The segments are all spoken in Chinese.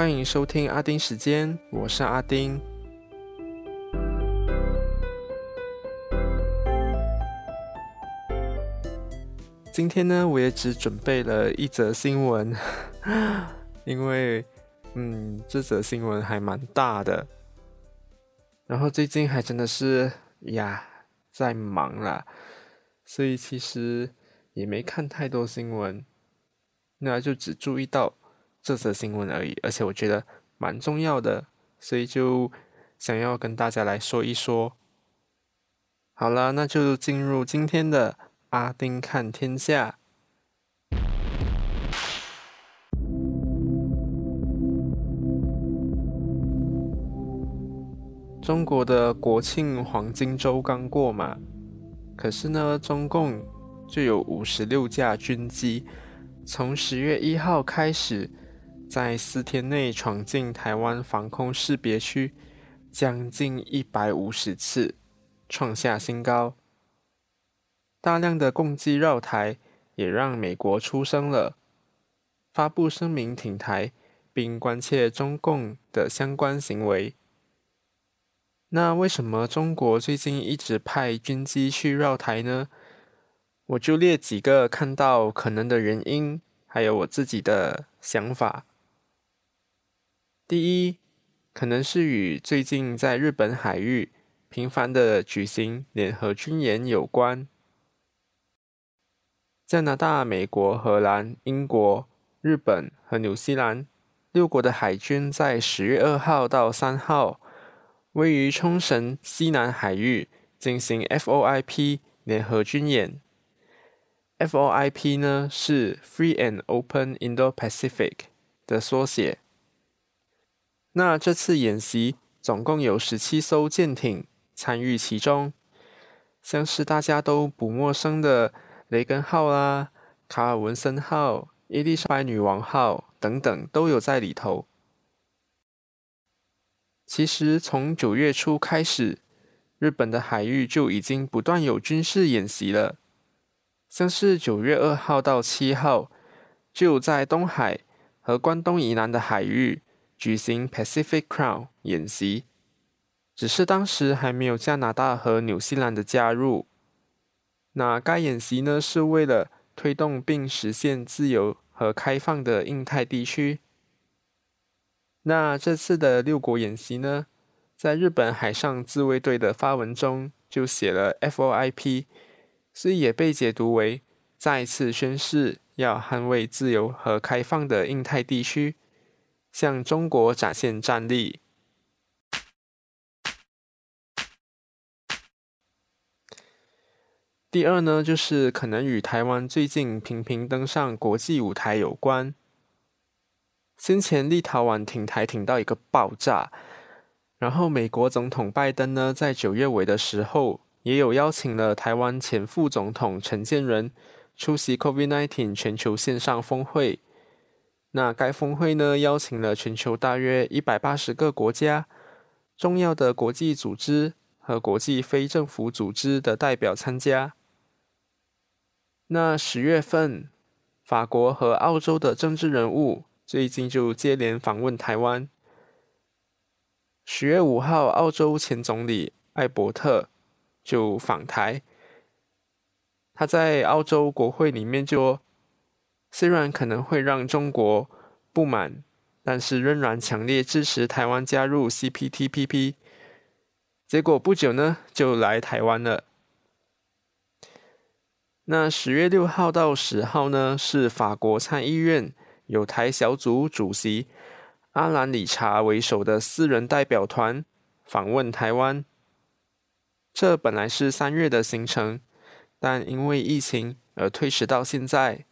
欢迎收听阿丁时间，我是阿丁。今天呢，我也只准备了一则新闻，因为，嗯，这则新闻还蛮大的。然后最近还真的是呀，在忙啦，所以其实也没看太多新闻，那就只注意到这则新闻而已。而且我觉得蛮重要的，所以就想要跟大家来说一说。好了，那就进入今天的阿丁看天下。中国的国庆黄金周刚过嘛，可是呢，中共就有五十六架军机，从十月一号开始，在四天内闯进台湾防空识别区，将近一百五十次，创下新高。大量的共机绕台，也让美国出声了，发布声明挺台，并关切中共的相关行为。那为什么中国最近一直派军机去绕台呢？我就列几个看到可能的原因，还有我自己的想法。第一，可能是与最近在日本海域频繁的举行联合军演有关。加拿大、美国、荷兰、英国、日本和纽西兰六国的海军在十月二号到三号。位于冲绳西南海域进行 FOIP 联合军演。FOIP 呢是 Free and Open Indo-Pacific 的缩写。那这次演习总共有十七艘舰艇参与其中，像是大家都不陌生的雷根号啦、卡尔文森号、伊丽莎白女王号等等都有在里头。其实从九月初开始，日本的海域就已经不断有军事演习了。像是九月二号到七号，就在东海和关东以南的海域举行 Pacific Crown 演习，只是当时还没有加拿大和纽西兰的加入。那该演习呢，是为了推动并实现自由和开放的印太地区。那这次的六国演习呢，在日本海上自卫队的发文中就写了 FOIP，所以也被解读为再次宣誓要捍卫自由和开放的印太地区，向中国展现战力。第二呢，就是可能与台湾最近频频登上国际舞台有关。先前立陶宛挺台挺到一个爆炸，然后美国总统拜登呢，在九月尾的时候，也有邀请了台湾前副总统陈建仁出席 COVID-19 全球线上峰会。那该峰会呢，邀请了全球大约一百八十个国家、重要的国际组织和国际非政府组织的代表参加。那十月份，法国和澳洲的政治人物。最近就接连访问台湾。十月五号，澳洲前总理艾伯特就访台。他在澳洲国会里面就，虽然可能会让中国不满，但是仍然强烈支持台湾加入 CPTPP。结果不久呢，就来台湾了。那十月六号到十号呢，是法国参议院。有台小组主席阿兰·理查为首的私人代表团访问台湾。这本来是三月的行程，但因为疫情而推迟到现在。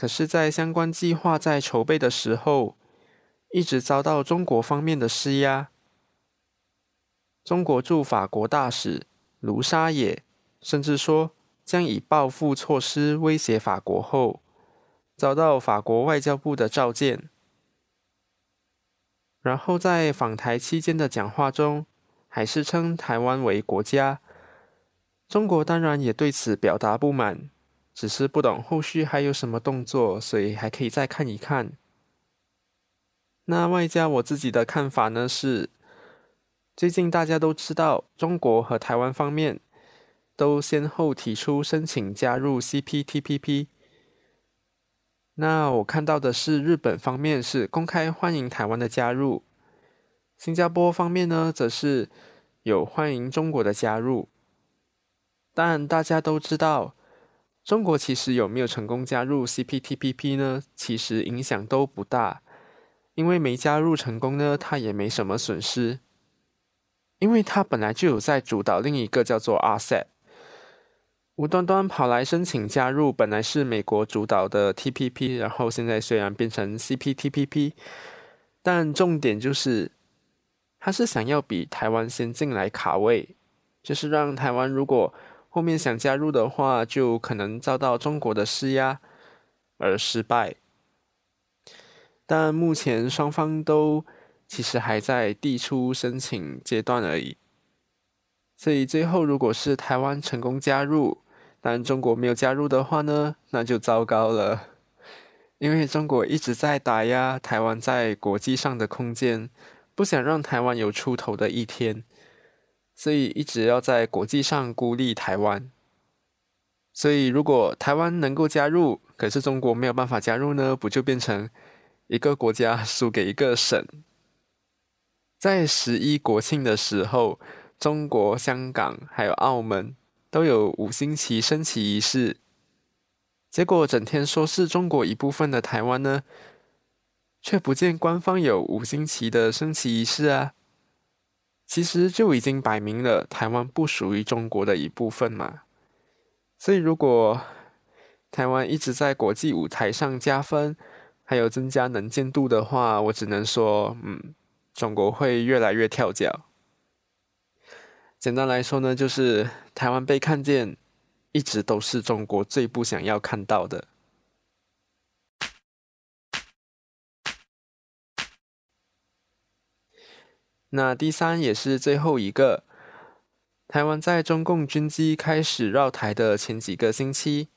可是，在相关计划在筹备的时候，一直遭到中国方面的施压。中国驻法国大使卢沙野甚至说将以报复措施威胁法国后。遭到法国外交部的召见，然后在访台期间的讲话中，还是称台湾为国家。中国当然也对此表达不满，只是不懂后续还有什么动作，所以还可以再看一看。那外加我自己的看法呢是，最近大家都知道，中国和台湾方面都先后提出申请加入 CPTPP。那我看到的是，日本方面是公开欢迎台湾的加入，新加坡方面呢，则是有欢迎中国的加入。但大家都知道，中国其实有没有成功加入 CPTPP 呢？其实影响都不大，因为没加入成功呢，它也没什么损失，因为它本来就有在主导另一个叫做 RCEP。无端端跑来申请加入，本来是美国主导的 TPP，然后现在虽然变成 CPTPP，但重点就是，他是想要比台湾先进来卡位，就是让台湾如果后面想加入的话，就可能遭到中国的施压而失败。但目前双方都其实还在递出申请阶段而已，所以最后如果是台湾成功加入，但中国没有加入的话呢，那就糟糕了，因为中国一直在打压台湾在国际上的空间，不想让台湾有出头的一天，所以一直要在国际上孤立台湾。所以如果台湾能够加入，可是中国没有办法加入呢，不就变成一个国家输给一个省？在十一国庆的时候，中国香港还有澳门。都有五星旗升旗仪式，结果整天说是中国一部分的台湾呢，却不见官方有五星旗的升旗仪式啊！其实就已经摆明了台湾不属于中国的一部分嘛。所以如果台湾一直在国际舞台上加分，还有增加能见度的话，我只能说，嗯，中国会越来越跳脚。简单来说呢，就是台湾被看见，一直都是中国最不想要看到的。那第三也是最后一个，台湾在中共军机开始绕台的前几个星期，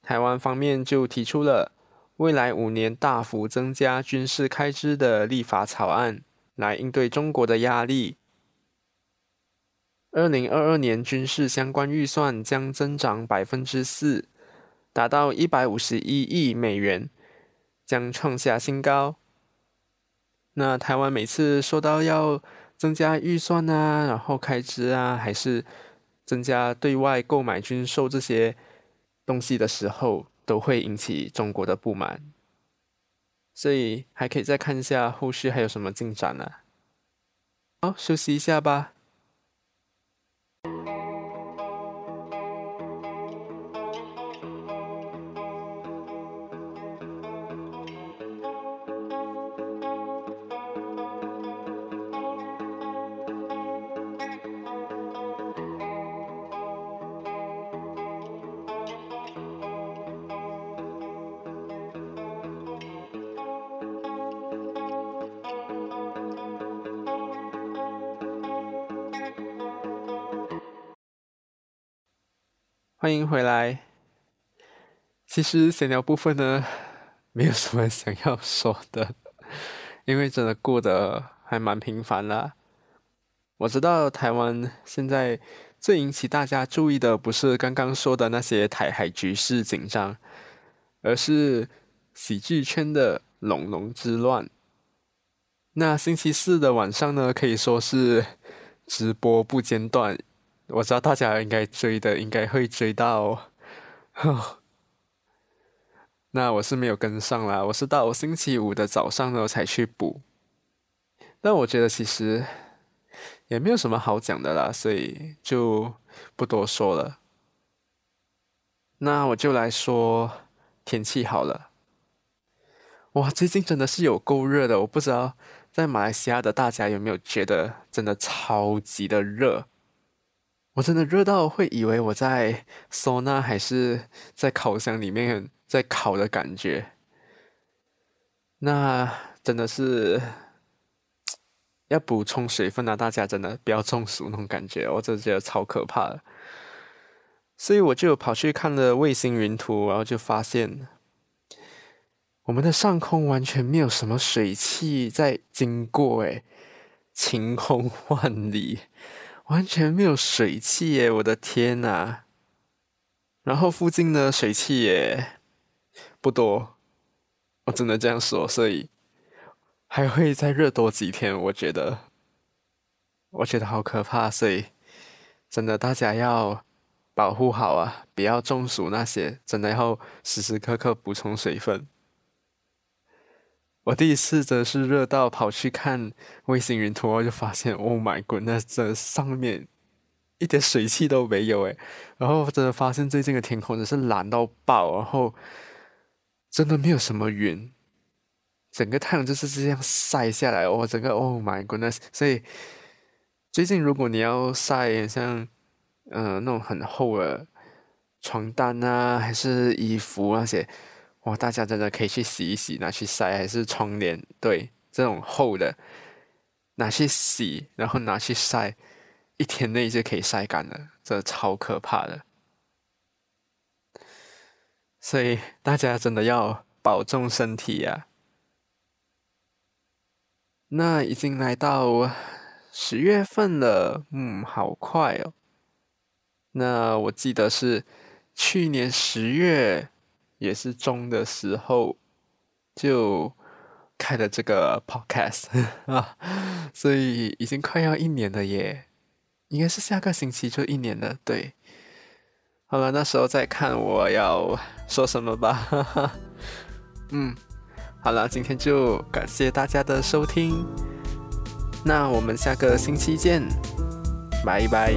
台湾方面就提出了未来五年大幅增加军事开支的立法草案，来应对中国的压力。二零二二年军事相关预算将增长百分之四，达到一百五十一亿美元，将创下新高。那台湾每次说到要增加预算啊，然后开支啊，还是增加对外购买军售这些东西的时候，都会引起中国的不满。所以还可以再看一下后续还有什么进展呢？好，休息一下吧。欢迎回来。其实闲聊部分呢，没有什么想要说的，因为真的过得还蛮平凡啦。我知道台湾现在最引起大家注意的，不是刚刚说的那些台海局势紧张，而是喜剧圈的龙龙之乱。那星期四的晚上呢，可以说是直播不间断。我知道大家应该追的，应该会追到。那我是没有跟上啦，我是到我星期五的早上呢才去补。但我觉得其实也没有什么好讲的啦，所以就不多说了。那我就来说天气好了。哇，最近真的是有够热的，我不知道在马来西亚的大家有没有觉得真的超级的热。我真的热到会以为我在收纳还是在烤箱里面在烤的感觉，那真的是要补充水分啊！大家真的不要中暑那种感觉，我真的觉得超可怕的。所以我就跑去看了卫星云图，然后就发现，我们的上空完全没有什么水汽在经过，诶，晴空万里，完全没有水汽耶！我的天呐！然后附近的水汽也不多，我只能这样说，所以还会再热多几天。我觉得，我觉得好可怕，所以真的大家要保护好啊，不要中暑那些，真的要时时刻刻补充水分。我第一次则是热到跑去看卫星云图，我就发现，Oh my god，那这上面。一点水汽都没有诶，然后真的发现最近的天空真是蓝到爆，然后真的没有什么云，整个太阳就是这样晒下来，哦，整个 Oh my goodness！所以最近如果你要晒像嗯那种很厚的床单啊，还是衣服那些，哇，大家真的可以去洗一洗，拿去晒，还是窗帘，对，这种厚的拿去洗，然后拿去晒。一天内就可以晒干了，这超可怕的。所以大家真的要保重身体呀。那已经来到十月份了，嗯，好快哦。那我记得是去年十月也是中的时候就开了这个 podcast 啊，所以已经快要一年了耶。应该是下个星期就一年了，对。好了，那时候再看我要说什么吧。嗯，好了，今天就感谢大家的收听，那我们下个星期见，拜拜。